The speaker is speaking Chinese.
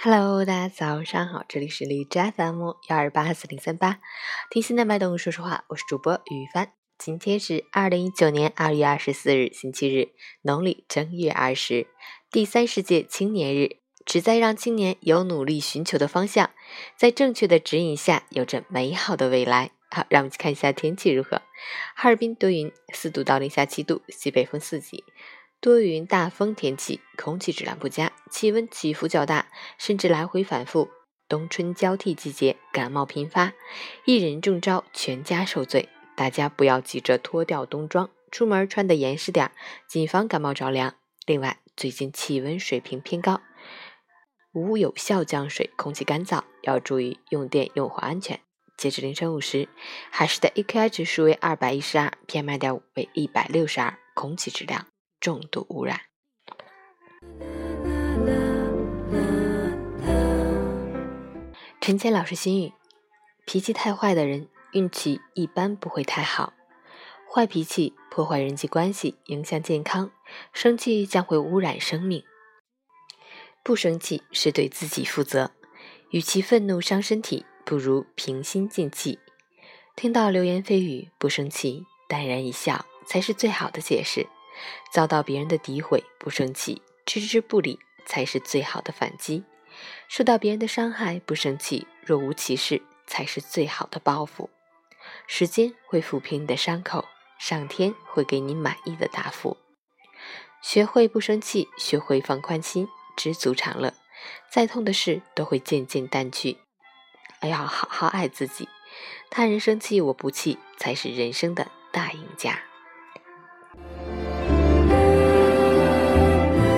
Hello，大家早上好，这里是荔枝 FM 幺二八四零三八，听心的脉动说说话，我是主播于帆。今天是二零一九年二月二十四日，星期日，农历正月二十，第三十届青年日，旨在让青年有努力寻求的方向，在正确的指引下，有着美好的未来。好，让我们去看一下天气如何。哈尔滨多云，四度到零下七度，西北风四级。多云大风天气，空气质量不佳，气温起伏较大，甚至来回反复。冬春交替季节，感冒频发，一人中招，全家受罪。大家不要急着脱掉冬装，出门穿的严实点，谨防感冒着凉。另外，最近气温水平偏高，无有效降水，空气干燥，要注意用电用火安全。截至凌晨五时，海市的 AQI 指数为二百一十二，PM 二点五为一百六十二，空气质量。重度污染。陈谦老师心语：脾气太坏的人，运气一般不会太好。坏脾气破坏人际关系，影响健康；生气将会污染生命。不生气是对自己负责。与其愤怒伤身体，不如平心静气。听到流言蜚语，不生气，淡然一笑，才是最好的解释。遭到别人的诋毁，不生气，置之不理，才是最好的反击；受到别人的伤害，不生气，若无其事，才是最好的报复。时间会抚平你的伤口，上天会给你满意的答复。学会不生气，学会放宽心，知足常乐，再痛的事都会渐渐淡去。而要好好爱自己，他人生气我不气，才是人生的大赢家。